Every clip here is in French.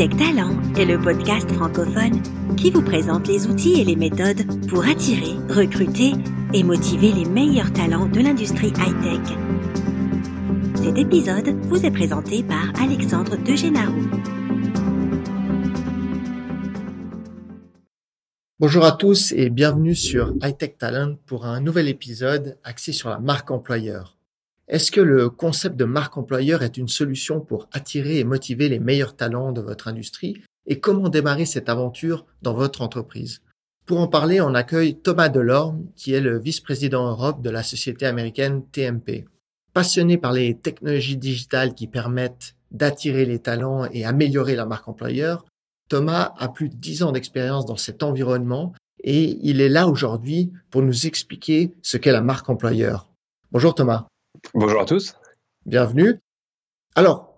Hightech Talent est le podcast francophone qui vous présente les outils et les méthodes pour attirer, recruter et motiver les meilleurs talents de l'industrie high-tech. Cet épisode vous est présenté par Alexandre Degenaro. Bonjour à tous et bienvenue sur Hightech Talent pour un nouvel épisode axé sur la marque employeur. Est-ce que le concept de marque employeur est une solution pour attirer et motiver les meilleurs talents de votre industrie? Et comment démarrer cette aventure dans votre entreprise? Pour en parler, on accueille Thomas Delorme, qui est le vice-président Europe de la société américaine TMP. Passionné par les technologies digitales qui permettent d'attirer les talents et améliorer la marque employeur, Thomas a plus de dix ans d'expérience dans cet environnement et il est là aujourd'hui pour nous expliquer ce qu'est la marque employeur. Bonjour Thomas. Bonjour à tous. Bienvenue. Alors,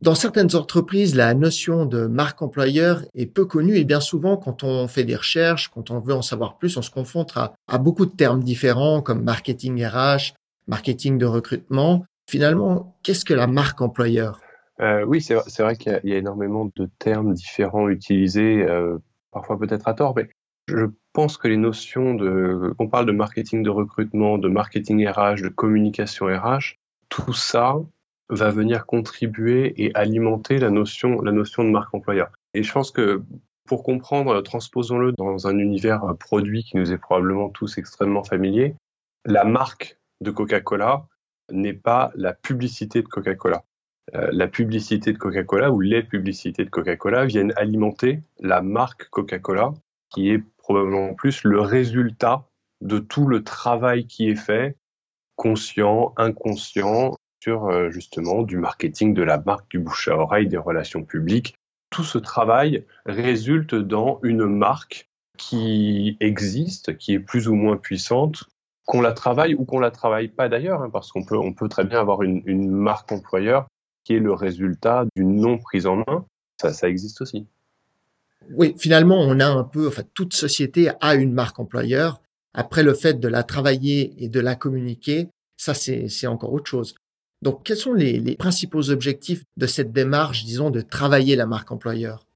dans certaines entreprises, la notion de marque employeur est peu connue et bien souvent, quand on fait des recherches, quand on veut en savoir plus, on se confronte à, à beaucoup de termes différents comme marketing RH, marketing de recrutement. Finalement, qu'est-ce que la marque employeur? Euh, Oui, c'est vrai qu'il y, y, a énormément de termes différents utilisés, euh, parfois peut-être à tort, mais je pense que les notions de, on parle de marketing de recrutement, de marketing RH, de communication RH, tout ça va venir contribuer et alimenter la notion, la notion de marque employeur. Et je pense que pour comprendre, transposons-le dans un univers produit qui nous est probablement tous extrêmement familier. La marque de Coca-Cola n'est pas la publicité de Coca-Cola. Euh, la publicité de Coca-Cola ou les publicités de Coca-Cola viennent alimenter la marque Coca-Cola qui est probablement plus le résultat de tout le travail qui est fait, conscient, inconscient, sur euh, justement du marketing de la marque, du bouche à oreille, des relations publiques. Tout ce travail résulte dans une marque qui existe, qui est plus ou moins puissante, qu'on la travaille ou qu'on la travaille pas d'ailleurs, hein, parce qu'on peut, très bien avoir une, marque employeur qui est le résultat d'une non prise en main. Ça existe aussi. Oui, finalement, on a un peu, enfin, toute société a une marque employeur. Après, le fait de la travailler et de la communiquer, ça, c'est encore autre chose. Donc, quels sont les, principaux objectifs de cette démarche, disons, de travailler la marque employeur?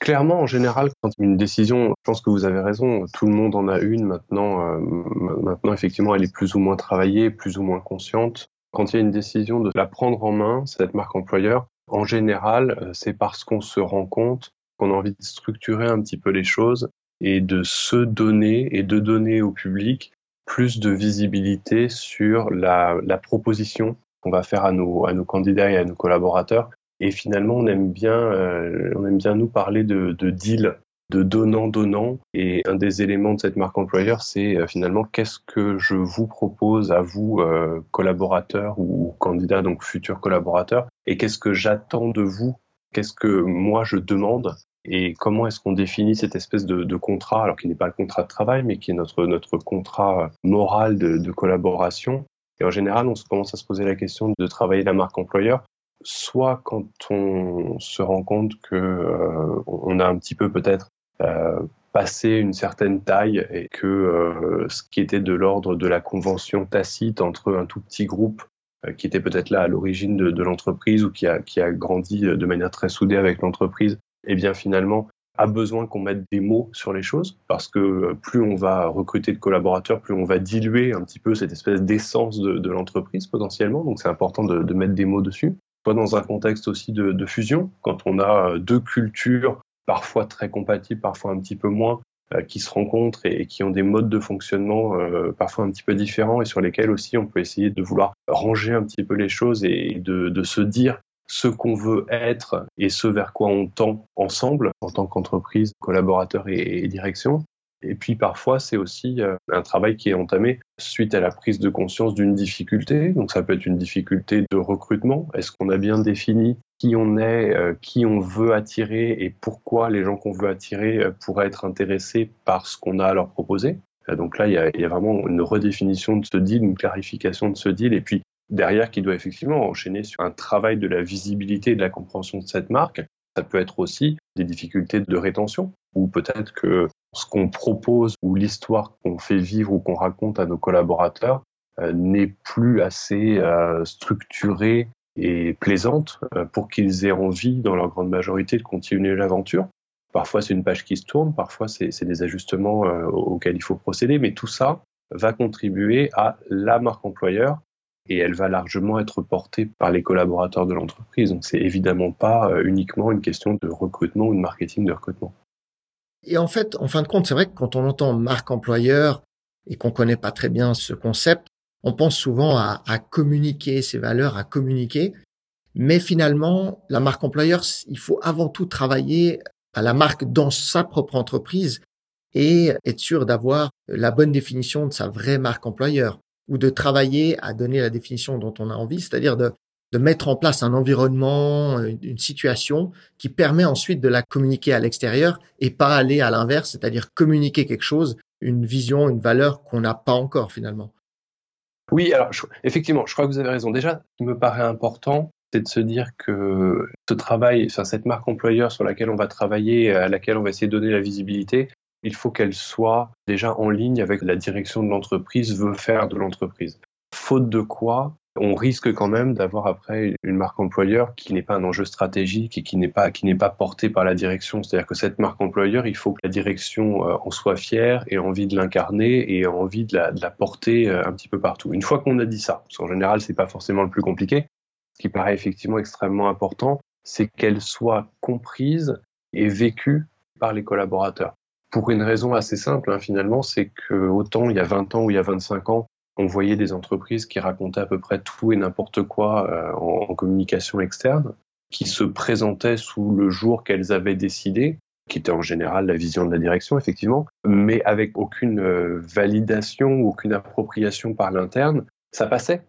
Clairement, en général, quand une décision, je pense que vous avez raison, tout le monde en a une maintenant. Euh, maintenant, effectivement, elle est plus ou moins travaillée, plus ou moins consciente. Quand il y a une décision de la prendre en main, cette marque employeur, en général, euh, c'est parce qu'on se rend compte qu'on a envie de structurer un petit peu les choses et de se donner et de donner au public plus de visibilité sur la, proposition qu'on va faire à nos, candidats et à nos collaborateurs. Et finalement, on aime bien, euh, on nous parler de, de deal, de donnant-donnant. Et un des éléments de cette marque employeur, c'est euh, finalement qu'est-ce que je vous propose à vous, euh, collaborateurs ou candidats, donc futurs collaborateurs, et qu'est-ce que j'attends de vous? Qu'est-ce que moi je demande? Et comment est-ce qu'on définit cette espèce de, de contrat, alors qui n'est pas le contrat de travail, mais qui est notre, notre contrat moral de, de, collaboration? Et en général, on commence à se poser la question de travailler la marque employeur, soit quand on se rend compte que euh, on a un petit peu peut-être euh, passé une certaine taille et que euh, ce qui était de l'ordre de la convention tacite entre un tout petit groupe euh, qui était peut-être là à l'origine de, de l'entreprise ou qui a, qui a grandi de manière très soudée avec l'entreprise, eh bien finalement a besoin qu'on mette des mots sur les choses parce que euh, plus on va recruter de collaborateurs, plus on va diluer un petit peu cette espèce d'essence de, l'entreprise potentiellement. Donc c'est important de, mettre des mots dessus. Soit dans un contexte aussi de, fusion, quand on a deux cultures parfois très compatibles, parfois un petit peu moins, euh, qui se rencontrent et, qui ont des modes de fonctionnement euh, parfois un petit peu différents et sur lesquels aussi on peut essayer de vouloir ranger un petit peu les choses et de se dire ce qu'on veut être et ce vers quoi on tend ensemble en tant qu'entreprise, collaborateur et, direction. Et puis parfois, c'est aussi euh, un travail qui est entamé suite à la prise de conscience d'une difficulté. Donc ça peut être une difficulté de recrutement. Est-ce qu'on a bien défini qui on est, euh, qui on veut attirer et pourquoi les gens qu'on veut attirer euh, pourraient être intéressés par ce qu'on a à leur proposer? Donc là, il y, a, il y, a, vraiment une redéfinition de ce deal, une clarification de ce deal, et puis derrière qui doit effectivement enchaîner sur un travail de la visibilité et de la compréhension de cette marque. Ça peut être aussi des difficultés de rétention, ou peut-être que ce qu'on propose ou l'histoire qu'on fait vivre ou qu'on raconte à nos collaborateurs euh, n'est plus assez euh, structurée et plaisante euh, pour qu'ils aient envie, dans leur grande majorité, de continuer l'aventure. Parfois, c'est une page qui se tourne, parfois, c'est des ajustements auxquels il faut procéder, mais tout ça va contribuer à la marque employeur et elle va largement être portée par les collaborateurs de l'entreprise. Donc, c'est évidemment pas euh, uniquement une question de recrutement ou de marketing de recrutement. Et en fait, en fin de compte, c'est vrai que quand on entend marque employeur et qu'on connaît pas très bien ce concept, on pense souvent à, à communiquer ses valeurs, à communiquer. Mais finalement, la marque employeur, il faut avant tout travailler à la marque dans sa propre entreprise et être sûr d'avoir la bonne définition de sa vraie marque employeur ou de travailler à donner la définition dont on a envie, c'est-à-dire de, mettre en place un environnement, une situation qui permet ensuite de la communiquer à l'extérieur et pas aller à l'inverse, c'est-à-dire communiquer quelque chose, une vision, une valeur qu'on n'a pas encore finalement. Oui, alors effectivement, je crois que vous avez raison. Déjà, ce qui me paraît important, c'est de se dire que ce travail, enfin, cette marque employeur sur laquelle on va travailler, à laquelle on va essayer de donner la visibilité, il faut qu'elle soit déjà en ligne avec la direction de l'entreprise veut faire de l'entreprise. Faute de quoi, on risque quand même d'avoir après une marque employeur qui n'est pas un enjeu stratégique et qui n'est pas qui n'est portée par la direction. C'est-à-dire que cette marque employeur, il faut que la direction euh, en soit fière et envie de l'incarner et envie de la, porter euh, un petit peu partout. Une fois qu'on a dit ça, parce qu'en général c'est pas forcément le plus compliqué, ce qui paraît effectivement extrêmement important, c'est qu'elle soit comprise et vécue par les collaborateurs. Pour une raison assez simple, hein, finalement, c'est que autant il y a 20 ans ou il y a 25 ans, on voyait des entreprises qui racontaient à peu près tout et n'importe quoi euh, en, communication externe, qui se présentaient sous le jour qu'elles avaient décidé, qui était en général la vision de la direction, effectivement, mais avec aucune euh, validation, aucune appropriation par l'interne. Ça passait.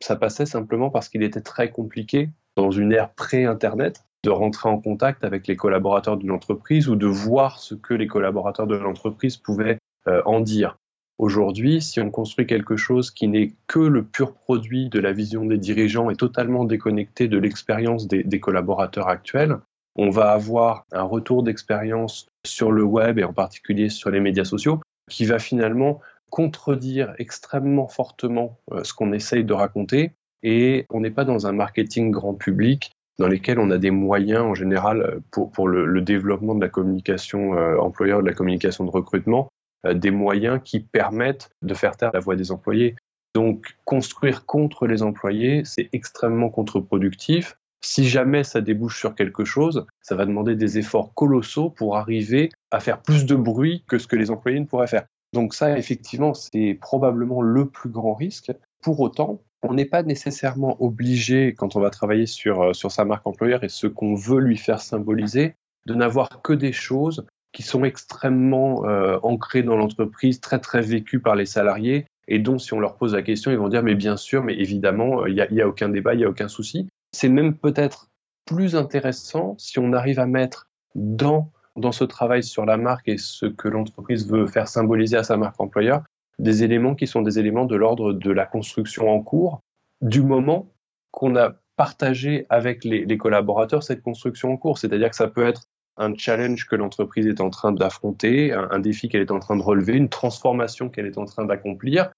Ça passait simplement parce qu'il était très compliqué, dans une ère pré-Internet, de rentrer en contact avec les collaborateurs d'une entreprise ou de voir ce que les collaborateurs de l'entreprise pouvaient euh, en dire. Aujourd'hui, si on construit quelque chose qui n'est que le pur produit de la vision des dirigeants et totalement déconnecté de l'expérience des, collaborateurs actuels, on va avoir un retour d'expérience sur le web et en particulier sur les médias sociaux qui va finalement contredire extrêmement fortement euh, ce qu'on essaye de raconter et on n'est pas dans un marketing grand public dans lequel on a des moyens en général pour, pour le, développement de la communication euh, employeur, de la communication de recrutement, euh, des moyens qui permettent de faire taire la voix des employés. Donc construire contre les employés, c'est extrêmement contre-productif. Si jamais ça débouche sur quelque chose, ça va demander des efforts colossaux pour arriver à faire plus de bruit que ce que les employés ne pourraient faire. Donc ça, effectivement, c'est probablement le plus grand risque. Pour autant, on n'est pas nécessairement obligé, quand on va travailler sur, euh, sur sa marque employeur et ce qu'on veut lui faire symboliser, de n'avoir que des choses qui sont extrêmement euh, ancrés dans l'entreprise, très très vécus par les salariés, et dont si on leur pose la question, ils vont dire mais bien sûr, mais évidemment, euh, il n'y a, aucun débat, il n'y a aucun souci. C'est même peut-être plus intéressant si on arrive à mettre dans ce travail sur la marque et ce que l'entreprise veut faire symboliser à sa marque employeur, des éléments qui sont des éléments de l'ordre de la construction en cours, du moment qu'on a partagé avec les, collaborateurs cette construction en cours. C'est-à-dire que ça peut être un challenge que l'entreprise est en train d'affronter, un, défi qu'elle est en train de relever, une transformation qu'elle est en train d'accomplir.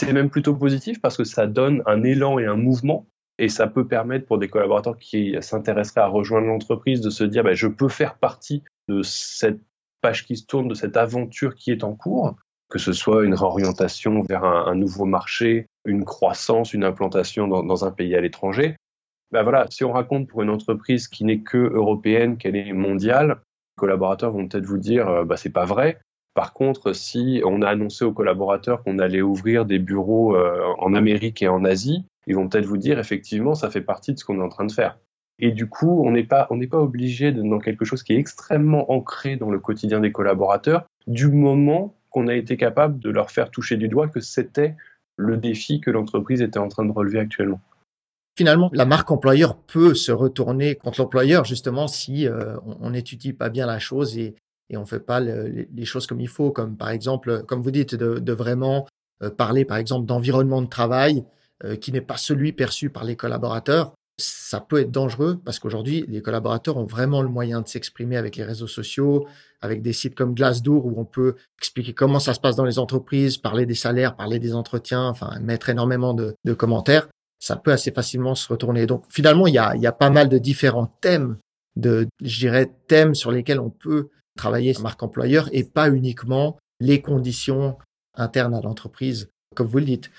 C'est même plutôt positif parce que ça donne un élan et un mouvement et ça peut permettre pour des collaborateurs qui s'intéresseraient à rejoindre l'entreprise de se dire bah, je peux faire partie de cette page qui se tourne, de cette aventure qui est en cours, que ce soit une réorientation vers un, nouveau marché, une croissance, une implantation dans un pays à l'étranger ben voilà, si on raconte pour une entreprise qui n'est que européenne, qu'elle est mondiale, les collaborateurs vont peut-être vous dire, euh, bah, c'est pas vrai. Par contre, si on a annoncé aux collaborateurs qu'on allait ouvrir des bureaux euh, en Amérique et en Asie, ils vont peut-être vous dire, effectivement, ça fait partie de ce qu'on est en train de faire. Et du coup, on n'est pas, on n'est pas obligé de dans quelque chose qui est extrêmement ancré dans le quotidien des collaborateurs, du moment qu'on a été capable de leur faire toucher du doigt que c'était le défi que l'entreprise était en train de relever actuellement finalement, la marque employeur peut se retourner contre l'employeur justement si euh, on n'étudie pas bien la chose et, on fait pas les choses comme il faut, comme par exemple, comme vous dites, de, vraiment euh, parler par exemple d'environnement de travail euh, qui n'est pas celui perçu par les collaborateurs. Ça peut être dangereux parce qu'aujourd'hui, les collaborateurs ont vraiment le moyen de s'exprimer avec les réseaux sociaux, avec des sites comme Glassdoor où on peut expliquer comment ça se passe dans les entreprises, parler des salaires, parler des entretiens, enfin mettre énormément de commentaires ça peut assez facilement se retourner. Donc finalement, il y a, y a pas mal de différents thèmes, de, je dirais, thèmes sur lesquels on peut travailler sa marque employeur et pas uniquement les conditions internes à l'entreprise, comme vous le dites.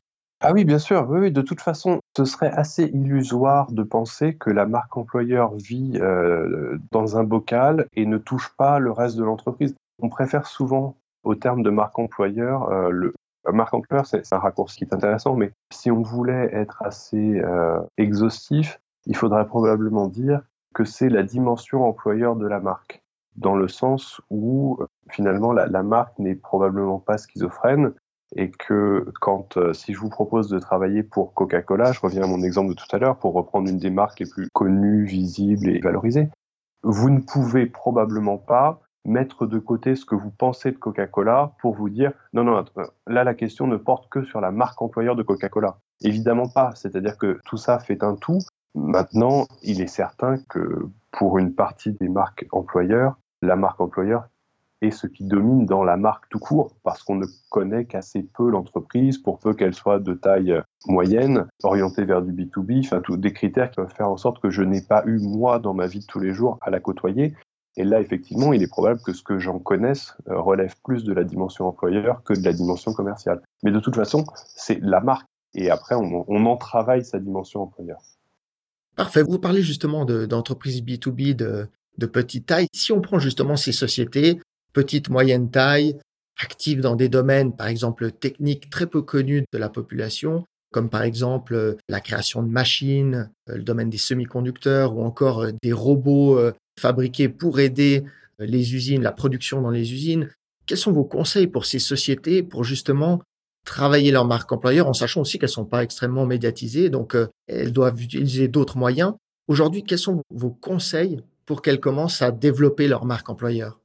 Ah oui, bien sûr. Oui, de toute façon, ce serait assez illusoire de penser que la marque employeur vit euh, dans un bocal et ne touche pas le reste de l'entreprise. On préfère souvent, au terme de marque employeur, euh, le marque employeur, c'est un raccourci qui est intéressant, mais si on voulait être assez euh, exhaustif, il faudrait probablement dire que c'est la dimension employeur de la marque, dans le sens où finalement la marque n'est probablement pas schizophrène, et que quand, euh, si je vous propose de travailler pour Coca-Cola, je reviens à mon exemple de tout à l'heure, pour reprendre une des marques les plus connues, visibles et valorisées, vous ne pouvez probablement pas mettre de côté ce que vous pensez de Coca-Cola pour vous dire non, non, là la question ne porte que sur la marque employeur de Coca-Cola. Évidemment pas, c'est-à-dire que tout ça fait un tout. Maintenant, il est certain que pour une partie des marques employeurs, la marque employeur et ce qui domine dans la marque tout court, parce qu'on ne connaît qu'assez peu l'entreprise, pour peu qu'elle soit de taille moyenne, orientée vers du B2B, enfin, des critères qui peuvent faire en sorte que je n'ai pas eu, moi, dans ma vie de tous les jours, à la côtoyer. Et là, effectivement, il est probable que ce que j'en connaisse euh, relève plus de la dimension employeur que de la dimension commerciale. Mais de toute façon, c'est la marque. Et après, on, en travaille sa dimension employeur. Parfait. Vous parlez justement d'entreprises B2B de, de petite taille. Si on prend justement ces sociétés, petite, moyenne taille, active dans des domaines, par exemple, techniques très peu connus de la population, comme par exemple euh, la création de machines, euh, le domaine des semi-conducteurs ou encore euh, des robots fabriqués pour aider les usines, la production dans les usines. Quels sont vos conseils pour ces sociétés pour justement travailler leur marque employeur en sachant aussi qu'elles sont pas extrêmement médiatisées, donc elles doivent utiliser d'autres moyens. Aujourd'hui, quels sont vos conseils pour qu'elles commencent à développer leur marque employeur?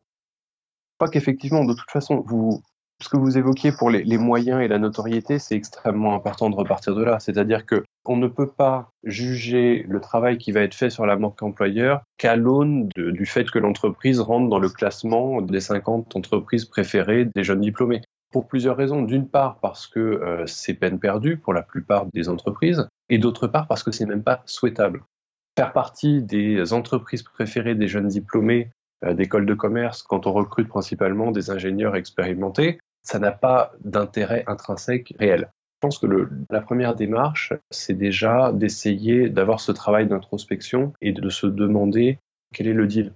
Crois qu'effectivement, de toute façon, vous, ce que vous évoquiez pour les, moyens et la notoriété, c'est extrêmement important de repartir de là. C'est-à-dire que on ne peut pas juger le travail qui va être fait sur la marque employeur qu'à l'aune du fait que l'entreprise rentre dans le classement des 50 entreprises préférées des jeunes diplômés. Pour plusieurs raisons. D'une part parce que euh, c'est peine perdue pour la plupart des entreprises, et d'autre part parce que c'est même pas souhaitable. Faire partie des entreprises préférées des jeunes diplômés euh, d'école de commerce, quand on recrute principalement des ingénieurs expérimentés, ça n'a pas d'intérêt intrinsèque réel. Je pense que la première démarche, c'est déjà d'essayer d'avoir ce travail d'introspection et de se demander quel est le deal.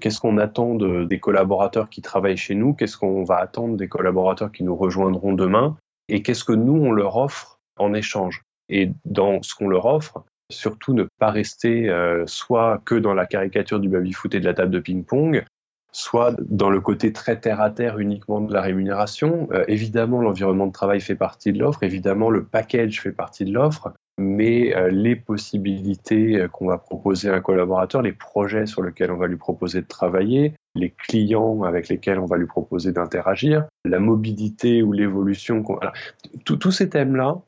Qu'est-ce qu'on attend de, des collaborateurs qui travaillent chez nous? Qu'est-ce qu'on va attendre des collaborateurs qui nous rejoindront demain? Et qu'est-ce que nous, on leur offre en échange? Et dans ce qu'on leur offre, surtout ne pas rester euh, soit que dans la caricature du baby-foot et de la table de ping-pong, soit dans le côté très terre-à-terre uniquement de la rémunération. Euh, évidemment, l'environnement de travail fait partie de l'offre, évidemment, le package fait partie de l'offre, mais euh, les possibilités qu'on va proposer à un collaborateur, les projets sur lesquels on va lui proposer de travailler, les clients avec lesquels on va lui proposer d'interagir, la mobilité ou l'évolution. Voilà. Tous ces thèmes-là,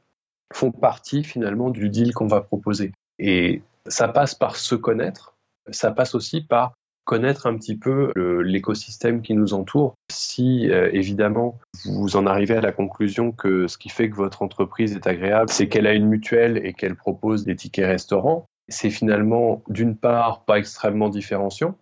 font partie finalement du deal qu'on va proposer. Et ça passe par se connaître, ça passe aussi par connaître un petit peu l'écosystème qui nous entoure. Si euh, évidemment vous en arrivez à la conclusion que ce qui fait que votre entreprise est agréable, c'est qu'elle a une mutuelle et qu'elle propose des tickets restaurants, c'est finalement d'une part pas extrêmement différenciant.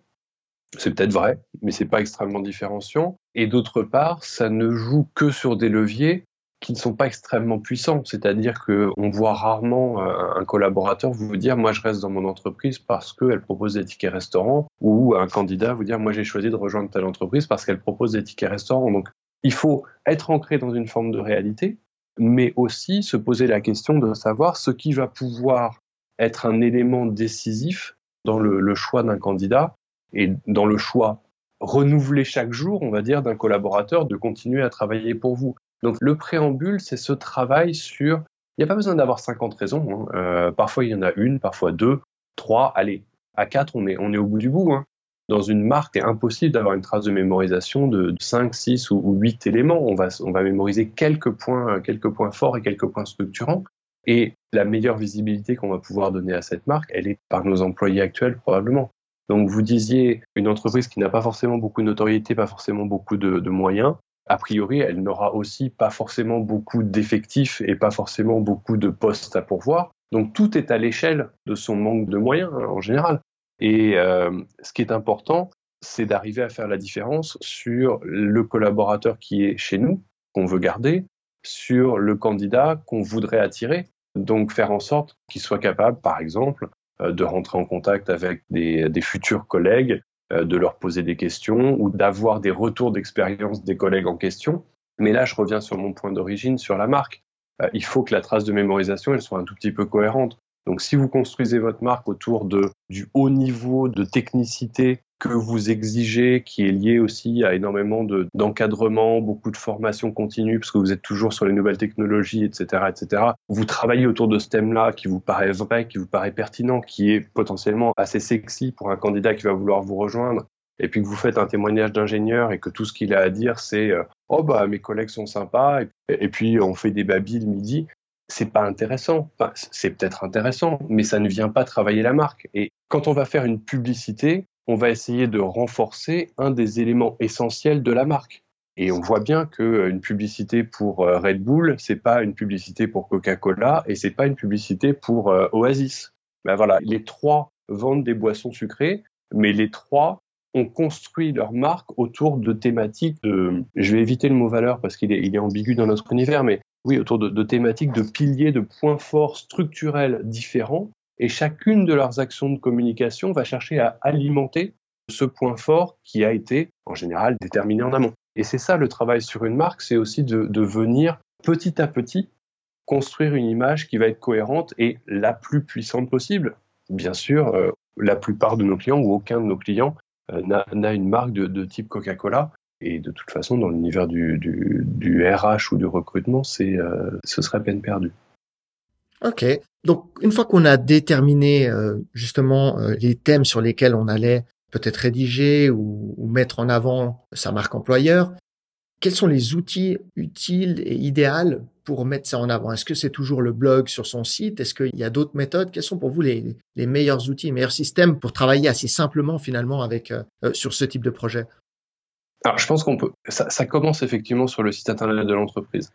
C'est peut-être vrai, mais c'est pas extrêmement différenciant. Et d'autre part, ça ne joue que sur des leviers qui ne sont pas extrêmement puissants. C'est-à-dire qu'on voit rarement euh, un collaborateur vous dire moi je reste dans mon entreprise parce qu'elle propose des tickets restaurants ou un candidat vous dire moi j'ai choisi de rejoindre telle entreprise parce qu'elle propose des tickets restaurants. Donc il faut être ancré dans une forme de réalité, mais aussi se poser la question de savoir ce qui va pouvoir être un élément décisif dans le, le choix d'un candidat et dans le choix renouvelé chaque jour, on va dire, d'un collaborateur de continuer à travailler pour vous. Donc le préambule, c'est ce travail sur... Il n'y a pas besoin d'avoir 50 raisons. Hein. Euh, parfois, il y en a une, parfois deux, trois. Allez, à quatre, on est, on est au bout du bout. Hein. Dans une marque, c'est impossible d'avoir une trace de mémorisation de 5, 6 ou, 8 éléments. On va, on va mémoriser quelques points, quelques points forts et quelques points structurants. Et la meilleure visibilité qu'on va pouvoir donner à cette marque, elle est par nos employés actuels probablement. Donc vous disiez une entreprise qui n'a pas forcément beaucoup de notoriété, pas forcément beaucoup de moyens, a priori, elle n'aura aussi pas forcément beaucoup d'effectifs et pas forcément beaucoup de postes à pourvoir. Donc tout est à l'échelle de son manque de moyens hein, en général. Et euh, ce qui est important, c'est d'arriver à faire la différence sur le collaborateur qui est chez nous, qu'on veut garder, sur le candidat qu'on voudrait attirer. Donc faire en sorte qu'il soit capable, par exemple, euh, de rentrer en contact avec des, futurs collègues, de leur poser des questions ou d'avoir des retours d'expérience des collègues en question. Mais là, je reviens sur mon point d'origine, sur la marque. Euh, il faut que la trace de mémorisation, elle soit un tout petit peu cohérente. Donc si vous construisez votre marque autour de, du haut niveau de technicité que vous exigez, qui est lié aussi à énormément d'encadrement, beaucoup de formation continue, parce que vous êtes toujours sur les nouvelles technologies, etc., etc. Vous travaillez autour de ce thème-là qui vous paraît vrai, qui vous paraît pertinent, qui est potentiellement assez sexy pour un candidat qui va vouloir vous rejoindre, et puis que vous faites un témoignage d'ingénieur et que tout ce qu'il a à dire, c'est euh, oh bah mes collègues sont sympas, et, puis on fait des babilles le midi c'est pas intéressant. c'est peut-être intéressant, mais ça ne vient pas travailler la marque. Et quand on va faire une publicité, on va essayer de renforcer un des éléments essentiels de la marque. Et on voit bien qu'une euh, publicité pour euh, Red Bull, c'est pas une publicité pour Coca-Cola et c'est pas une publicité pour euh, Oasis. Ben voilà, les trois vendent des boissons sucrées, mais les trois ont construit leur marque autour de thématiques de, je vais éviter le mot valeur parce qu'il est, ambigu dans notre univers, mais oui, autour de thématiques, de piliers, de points forts structurels différents et chacune de leurs actions de communication va chercher à alimenter ce point fort qui a été en général déterminé en amont. Et c'est ça le travail sur une marque, c'est aussi de, venir petit à petit construire une image qui va être cohérente et la plus puissante possible. Bien sûr, euh, la plupart de nos clients ou aucun de nos clients euh, n'a une marque de, type Coca-Cola. Et de toute façon, dans l'univers du, RH ou du recrutement, euh, ce serait peine perdue. Ok. Donc, une fois qu'on a déterminé euh, justement euh, les thèmes sur lesquels on allait peut-être rédiger ou, mettre en avant sa marque employeur, quels sont les outils utiles et idéaux pour mettre ça en avant? Est-ce que c'est toujours le blog sur son site? Est-ce qu'il y a d'autres méthodes? Quels sont pour vous les, meilleurs outils, les meilleurs systèmes pour travailler assez simplement finalement avec euh, sur ce type de projet? Alors, je pense qu'on peut. ça, commence effectivement sur le site internet de l'entreprise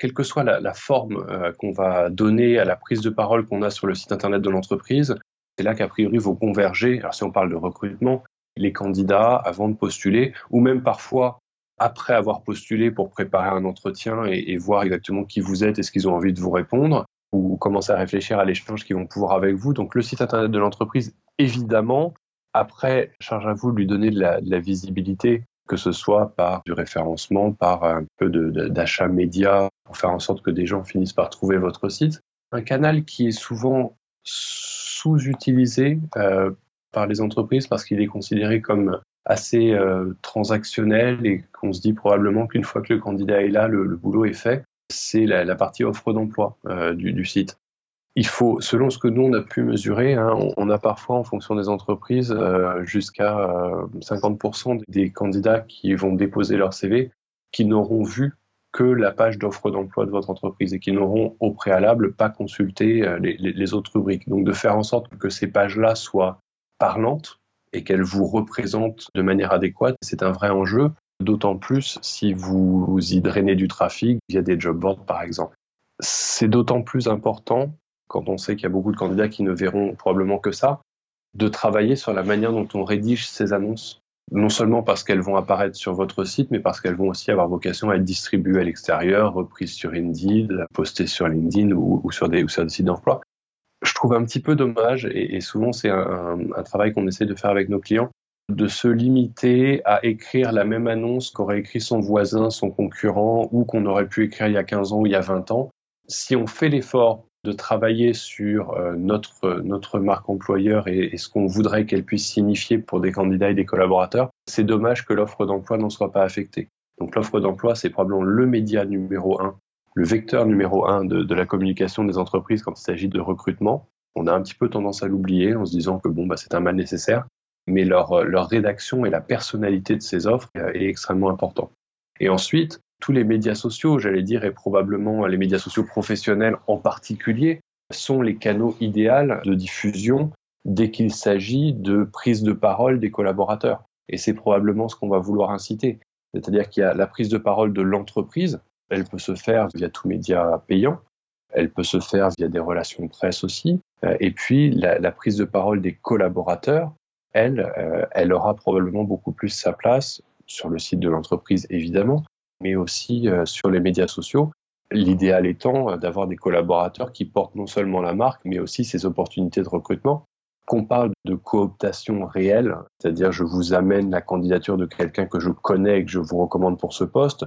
quelle que soit la, forme euh, qu'on va donner à la prise de parole qu'on a sur le site internet de l'entreprise, c'est là qu'a priori vont converger, alors si on parle de recrutement, les candidats avant de postuler, ou même parfois après avoir postulé pour préparer un entretien et, voir exactement qui vous êtes et ce qu'ils ont envie de vous répondre, ou commencer à réfléchir à l'échange qu'ils vont pouvoir avec vous. Donc le site internet de l'entreprise, évidemment, après, charge à vous de lui donner de la visibilité que ce soit par du référencement, par un peu d'achat média pour faire en sorte que des gens finissent par trouver votre site. Un canal qui est souvent sous-utilisé euh, par les entreprises parce qu'il est considéré comme assez euh, transactionnel et qu'on se dit probablement qu'une fois que le candidat est là, le, boulot est fait. C'est la, partie offre d'emploi euh, du, site il faut, selon ce que nous on a pu mesurer, hein, on, a parfois en fonction des entreprises euh, jusqu'à 50% euh, des candidats qui vont déposer leur CV qui n'auront vu que la page d'offre d'emploi de votre entreprise et qui n'auront au préalable pas consulté euh, les, autres rubriques. Donc de faire en sorte que ces pages-là soient parlantes et qu'elles vous représentent de manière adéquate, c'est un vrai enjeu, d'autant plus si vous y drainez du trafic via des job boards par exemple. C'est d'autant plus important quand on sait qu'il y a beaucoup de candidats qui ne verront probablement que ça, de travailler sur la manière dont on rédige ces annonces. Non seulement parce qu'elles vont apparaître sur votre site, mais parce qu'elles vont aussi avoir vocation à être distribuées à l'extérieur, reprises sur Indeed, postées sur LinkedIn ou, sur, des, ou sur des sites d'emploi. Je trouve un petit peu dommage, et, souvent c'est un, un travail qu'on essaie de faire avec nos clients, de se limiter à écrire la même annonce qu'aurait écrit son voisin, son concurrent, ou qu'on aurait pu écrire il y a 15 ans ou il y a 20 ans. Si on fait l'effort de travailler sur euh, notre, notre marque employeur et, ce qu'on voudrait qu'elle puisse signifier pour des candidats et des collaborateurs, c'est dommage que l'offre d'emploi n'en soit pas affectée. Donc l'offre d'emploi, c'est probablement le média numéro un, le vecteur numéro un de, la communication des entreprises quand il s'agit de recrutement. On a un petit peu tendance à l'oublier en se disant que bon, bah, c'est un mal nécessaire, mais leur, rédaction et la personnalité de ces offres euh, est extrêmement important. Et ensuite, tous les médias sociaux, j'allais dire, et probablement les médias sociaux professionnels en particulier, sont les canaux idéaux de diffusion dès qu'il s'agit de prise de parole des collaborateurs. Et c'est probablement ce qu'on va vouloir inciter. C'est-à-dire qu'il y a la prise de parole de l'entreprise, elle peut se faire via tout média payant, Elle peut se faire via des relations presse aussi. Et puis la, prise de parole des collaborateurs, elle, elle aura probablement beaucoup plus sa place sur le site de l'entreprise évidemment, mais aussi sur les médias sociaux. L'idéal étant d'avoir des collaborateurs qui portent non seulement la marque, mais aussi ses opportunités de recrutement qu'on parle de cooptation réelle, c'est-à-dire je vous amène la candidature de quelqu'un que je connais et que je vous recommande pour ce poste,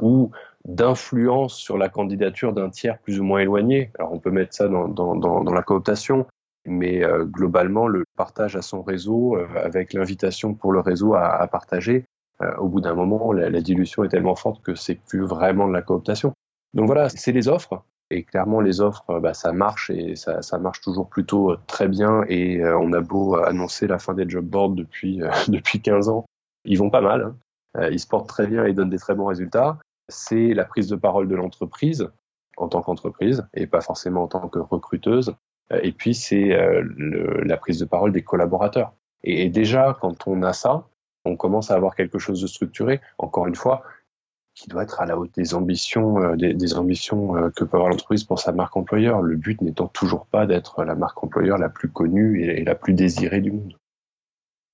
ou d'influence sur la candidature d'un tiers plus ou moins éloigné. Alors on peut mettre ça dans, dans, dans, la cooptation, mais euh, globalement le partage à son réseau euh, avec l'invitation pour le réseau à, à partager, euh, au bout d'un moment la, la, dilution est tellement forte que c'est plus vraiment de la cooptation. Donc voilà, c'est les offres. Et clairement, les offres, euh, bah, ça marche et ça, ça, marche toujours plutôt euh, très bien. Et euh, on a beau annoncer la fin des job boards depuis, depuis 15 ans, ils vont pas mal. Hein. Ils se portent très bien et donnent des très bons résultats. C'est la prise de parole de l'entreprise en tant qu'entreprise et pas forcément en tant que recruteuse. Et puis, c'est la prise de parole des collaborateurs. Et déjà, quand on a ça, on commence à avoir quelque chose de structuré. Encore une fois, qui doit être à la hauteur des ambitions, euh, euh, que peut avoir l'entreprise pour sa marque employeur. Le but n'étant toujours pas d'être la marque employeur la plus connue et, la plus désirée du monde.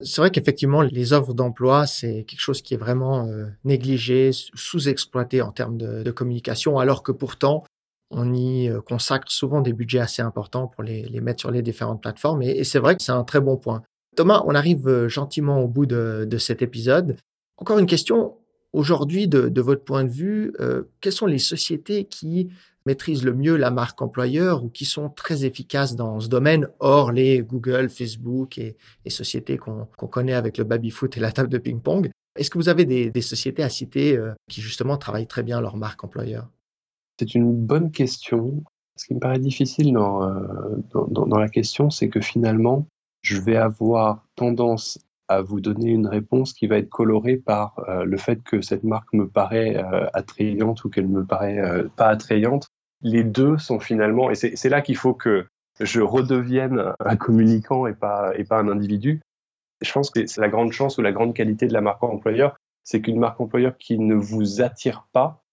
C'est vrai qu'effectivement, les offres d'emploi, c'est quelque chose qui est vraiment euh, négligé, sous-exploité en termes de, communication, alors que pourtant, on y consacre souvent des budgets assez importants pour les, mettre sur les différentes plateformes. Et, c'est vrai que c'est un très bon point. Thomas, on arrive gentiment au bout de, cet épisode. Encore une question. Aujourd'hui, de, votre point de vue, euh, quelles sont les sociétés qui maîtrisent le mieux la marque employeur ou qui sont très efficaces dans ce domaine, hors les Google, Facebook et, sociétés qu'on connaît avec le baby-foot et la table de ping-pong? Est-ce que vous avez des, sociétés à citer euh, qui justement travaillent très bien leur marque employeur? C'est une bonne question. Ce qui me paraît difficile euh, dans la question, c'est que finalement, je vais avoir tendance à vous donner une réponse qui va être colorée par euh, le fait que cette marque me paraît euh, attrayante ou qu'elle me paraît euh, pas attrayante. Les deux sont finalement, et c'est là qu'il faut que je redevienne un communicant et pas, et pas un individu. Je pense que c'est la grande chance ou la grande qualité de la marque employeur, c'est qu'une marque employeur qui ne vous attire pas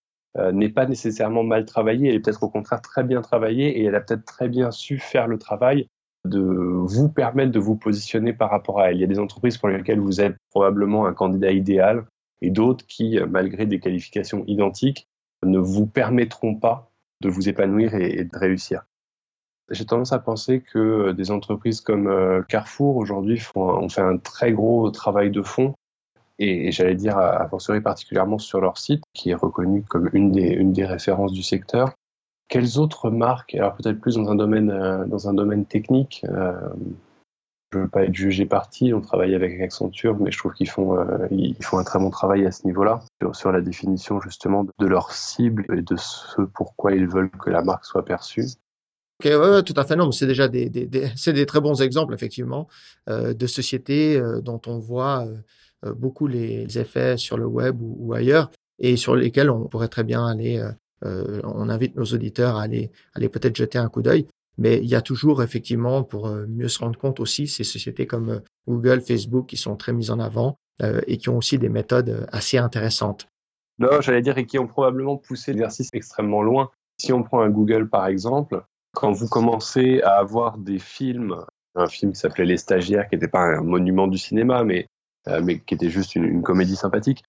n'est pas nécessairement mal travaillée, elle est peut-être au contraire très bien travaillée et elle a peut-être très bien su faire le travail de vous permettre de vous positionner par rapport à elle. Il y a des entreprises pour lesquelles vous êtes probablement un candidat idéal et d'autres qui, malgré des qualifications identiques, ne vous permettront pas de vous épanouir et, de réussir. J'ai tendance à penser que des entreprises comme euh, Carrefour aujourd'hui ont fait un très gros travail de fond et, j'allais dire à, fortiori particulièrement sur leur site qui est reconnu comme une des, une des références du secteur quelles autres marques, alors peut-être plus dans un domaine, euh, dans un domaine technique, euh, je ne veux pas être jugé parti, on travaille avec Accenture, mais je trouve qu'ils font, euh, ils font un très bon travail à ce niveau-là, sur, la définition justement de leur cible et de ce pourquoi ils veulent que la marque soit perçue. Ok, ouais, tout à fait. Non, mais c'est déjà des, des, des très bons exemples, effectivement, de sociétés dont on voit beaucoup les effets sur le web ou, ou, ailleurs et sur lesquels on pourrait très bien aller euh, on invite nos auditeurs à aller, peut-être jeter un coup d'œil. Mais il y a toujours effectivement, pour euh, mieux se rendre compte aussi, ces sociétés comme euh, Google, Facebook qui sont très mises en avant et qui ont aussi des méthodes assez intéressantes. Non, j'allais dire, et qui ont probablement poussé l'exercice extrêmement loin. Si on prend un Google par exemple, quand vous commencez à avoir des films, un film qui s'appelait Les Stagiaires, qui n'était pas un monument du cinéma, mais qui était juste une comédie sympathique,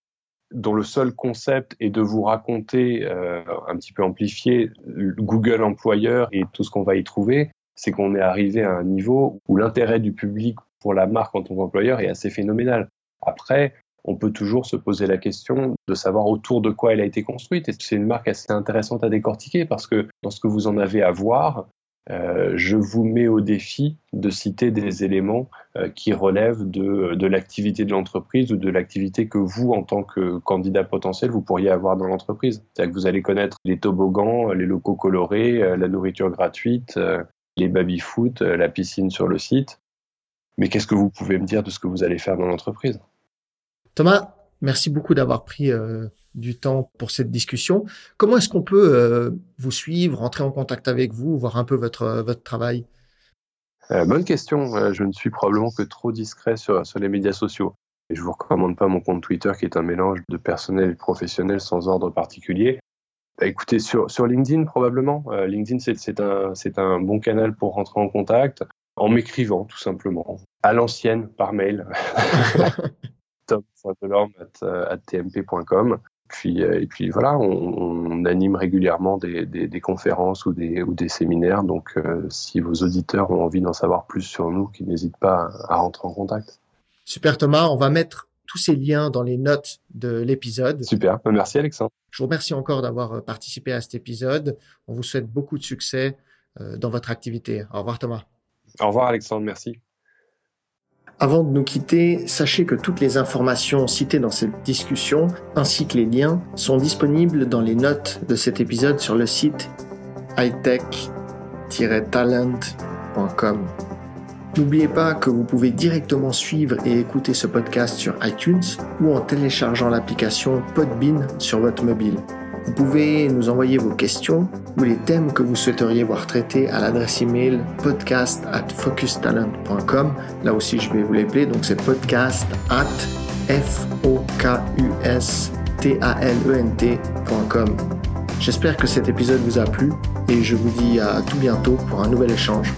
dont le seul concept est de vous raconter, euh, un petit peu amplifié, Google employeur et tout ce qu'on va y trouver, c'est qu'on est arrivé à un niveau où l'intérêt du public pour la marque en tant qu'employeur est assez phénoménal. Après, on peut toujours se poser la question de savoir autour de quoi elle a été construite. Et c'est une marque assez intéressante à décortiquer parce que dans ce que vous en avez à voir, euh, je vous mets au défi de citer des éléments euh, qui relèvent de, de l'activité de l'entreprise ou de l'activité que vous, en tant que candidat potentiel, vous pourriez avoir dans l'entreprise. C'est-à-dire que vous allez connaître les toboggans, les locaux colorés, euh, la nourriture gratuite, les baby-foot, la piscine sur le site. Mais qu'est-ce que vous pouvez me dire de ce que vous allez faire dans l'entreprise? Thomas, merci beaucoup d'avoir pris du temps pour cette discussion. Comment est-ce qu'on peut euh, vous suivre, entrer en contact avec vous, voir un peu votre, euh, votre travail? Euh, Bonne question. je ne suis probablement que trop discret sur, sur les médias sociaux. Et je vous recommande pas mon compte Twitter qui est un mélange de personnel et professionnel sans ordre particulier. bah, écoutez, sur, sur LinkedIn probablement. Euh, LinkedIn, c'est un, un bon canal pour rentrer en contact en m'écrivant tout simplement. À l'ancienne, par mail. tom.delorme.tmp.com. Puis, euh, et puis voilà, on, anime régulièrement des, des, conférences ou des, ou des séminaires. Donc, euh, si vos auditeurs ont envie d'en savoir plus sur nous, qu'ils n'hésitent pas à rentrer en contact. Super Thomas, on va mettre tous ces liens dans les notes de l'épisode. Super, merci Alexandre. Je vous remercie encore d'avoir euh, participé à cet épisode. On vous souhaite beaucoup de succès dans votre activité. Au revoir Thomas. Au revoir Alexandre, merci. Avant de nous quitter, sachez que toutes les informations citées dans cette discussion, ainsi que les liens, sont disponibles dans les notes de cet épisode sur le site hightech-talent.com. N'oubliez pas que vous pouvez directement suivre et écouter ce podcast sur iTunes ou en téléchargeant l'application Podbean sur votre mobile. Vous pouvez nous envoyer vos questions ou les thèmes que vous souhaiteriez voir traités à l'adresse email podcast at focustalent.com. Là aussi, je vais vous l'appeler. Donc, c'est podcast at e. J'espère que cet épisode vous a plu et je vous dis à tout bientôt pour un nouvel échange.